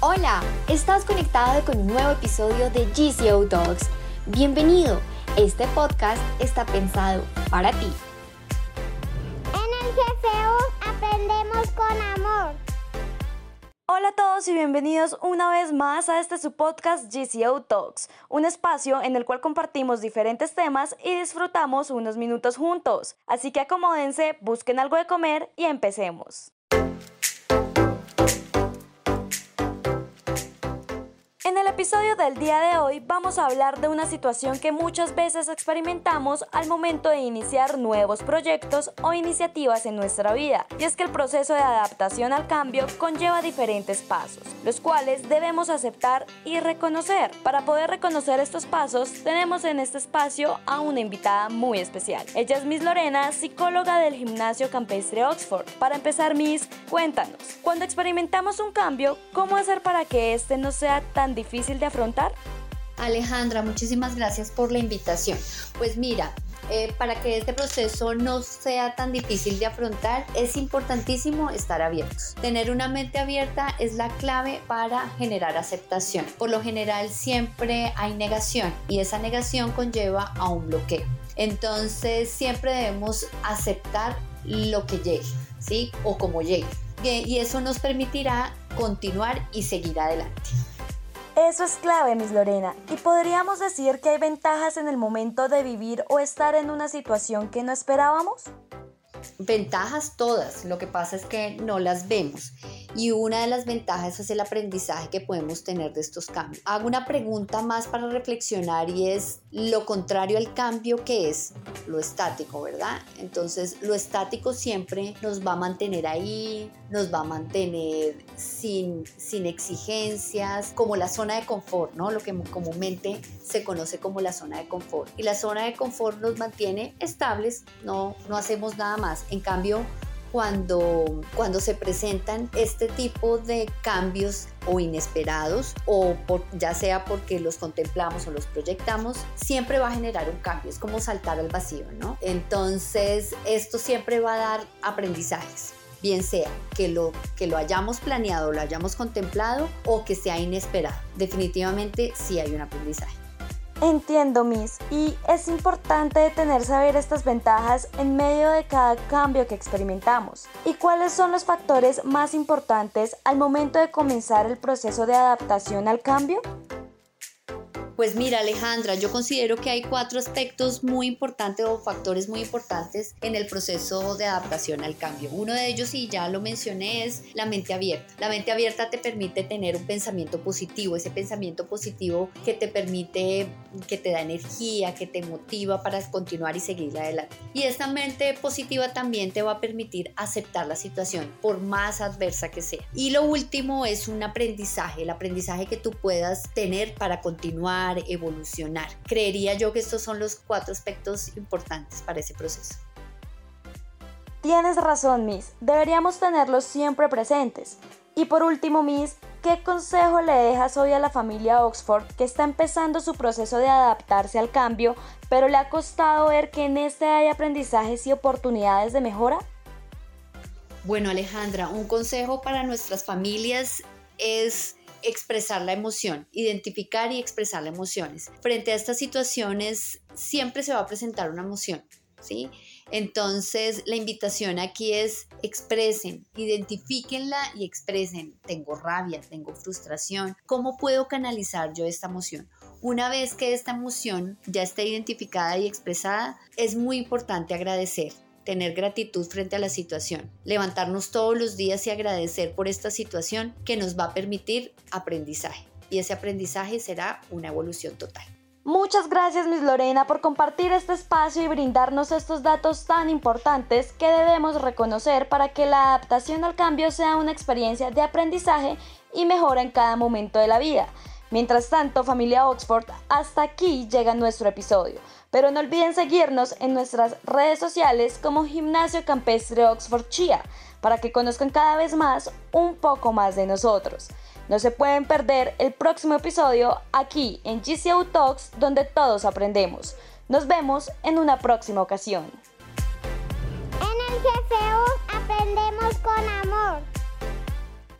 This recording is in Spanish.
Hola, estás conectado con un nuevo episodio de GCO Talks. Bienvenido, este podcast está pensado para ti. En el GCU aprendemos con amor. Hola a todos y bienvenidos una vez más a este su podcast GCO Talks, un espacio en el cual compartimos diferentes temas y disfrutamos unos minutos juntos. Así que acomódense, busquen algo de comer y empecemos. En el episodio del día de hoy vamos a hablar de una situación que muchas veces experimentamos al momento de iniciar nuevos proyectos o iniciativas en nuestra vida, y es que el proceso de adaptación al cambio conlleva diferentes pasos, los cuales debemos aceptar y reconocer. Para poder reconocer estos pasos, tenemos en este espacio a una invitada muy especial. Ella es Miss Lorena, psicóloga del gimnasio campestre Oxford. Para empezar, Miss, cuéntanos, cuando experimentamos un cambio, ¿cómo hacer para que este no sea tan difícil de afrontar? Alejandra, muchísimas gracias por la invitación. Pues mira, eh, para que este proceso no sea tan difícil de afrontar, es importantísimo estar abiertos. Tener una mente abierta es la clave para generar aceptación. Por lo general siempre hay negación y esa negación conlleva a un bloqueo. Entonces siempre debemos aceptar lo que llegue, ¿sí? O como llegue. Y eso nos permitirá continuar y seguir adelante. Eso es clave, Miss Lorena. ¿Y podríamos decir que hay ventajas en el momento de vivir o estar en una situación que no esperábamos? Ventajas todas, lo que pasa es que no las vemos y una de las ventajas es el aprendizaje que podemos tener de estos cambios. Hago una pregunta más para reflexionar y es lo contrario al cambio que es lo estático, ¿verdad? Entonces lo estático siempre nos va a mantener ahí, nos va a mantener sin, sin exigencias, como la zona de confort, ¿no? Lo que comúnmente se conoce como la zona de confort. Y la zona de confort nos mantiene estables, no, no hacemos nada más. En cambio, cuando, cuando se presentan este tipo de cambios o inesperados o ya sea porque los contemplamos o los proyectamos, siempre va a generar un cambio, es como saltar al vacío, ¿no? Entonces, esto siempre va a dar aprendizajes bien sea que lo, que lo hayamos planeado, lo hayamos contemplado o que sea inesperado. Definitivamente sí hay un aprendizaje. Entiendo, Miss, y es importante detenerse a ver estas ventajas en medio de cada cambio que experimentamos. ¿Y cuáles son los factores más importantes al momento de comenzar el proceso de adaptación al cambio? Pues mira Alejandra, yo considero que hay cuatro aspectos muy importantes o factores muy importantes en el proceso de adaptación al cambio. Uno de ellos, y ya lo mencioné, es la mente abierta. La mente abierta te permite tener un pensamiento positivo, ese pensamiento positivo que te permite, que te da energía, que te motiva para continuar y seguir adelante. Y esta mente positiva también te va a permitir aceptar la situación, por más adversa que sea. Y lo último es un aprendizaje, el aprendizaje que tú puedas tener para continuar evolucionar. Creería yo que estos son los cuatro aspectos importantes para ese proceso. Tienes razón, Miss. Deberíamos tenerlos siempre presentes. Y por último, Miss, ¿qué consejo le dejas hoy a la familia Oxford que está empezando su proceso de adaptarse al cambio, pero le ha costado ver que en este hay aprendizajes y oportunidades de mejora? Bueno, Alejandra, un consejo para nuestras familias es expresar la emoción, identificar y expresar las emociones. Frente a estas situaciones siempre se va a presentar una emoción, ¿sí? Entonces la invitación aquí es expresen, identifíquenla y expresen. Tengo rabia, tengo frustración. ¿Cómo puedo canalizar yo esta emoción? Una vez que esta emoción ya esté identificada y expresada, es muy importante agradecer tener gratitud frente a la situación, levantarnos todos los días y agradecer por esta situación que nos va a permitir aprendizaje. Y ese aprendizaje será una evolución total. Muchas gracias, Miss Lorena, por compartir este espacio y brindarnos estos datos tan importantes que debemos reconocer para que la adaptación al cambio sea una experiencia de aprendizaje y mejora en cada momento de la vida. Mientras tanto, familia Oxford, hasta aquí llega nuestro episodio. Pero no olviden seguirnos en nuestras redes sociales como Gimnasio Campestre Oxford Chia para que conozcan cada vez más un poco más de nosotros. No se pueden perder el próximo episodio aquí en GCU Talks donde todos aprendemos. Nos vemos en una próxima ocasión. En el GCU aprendemos con amor.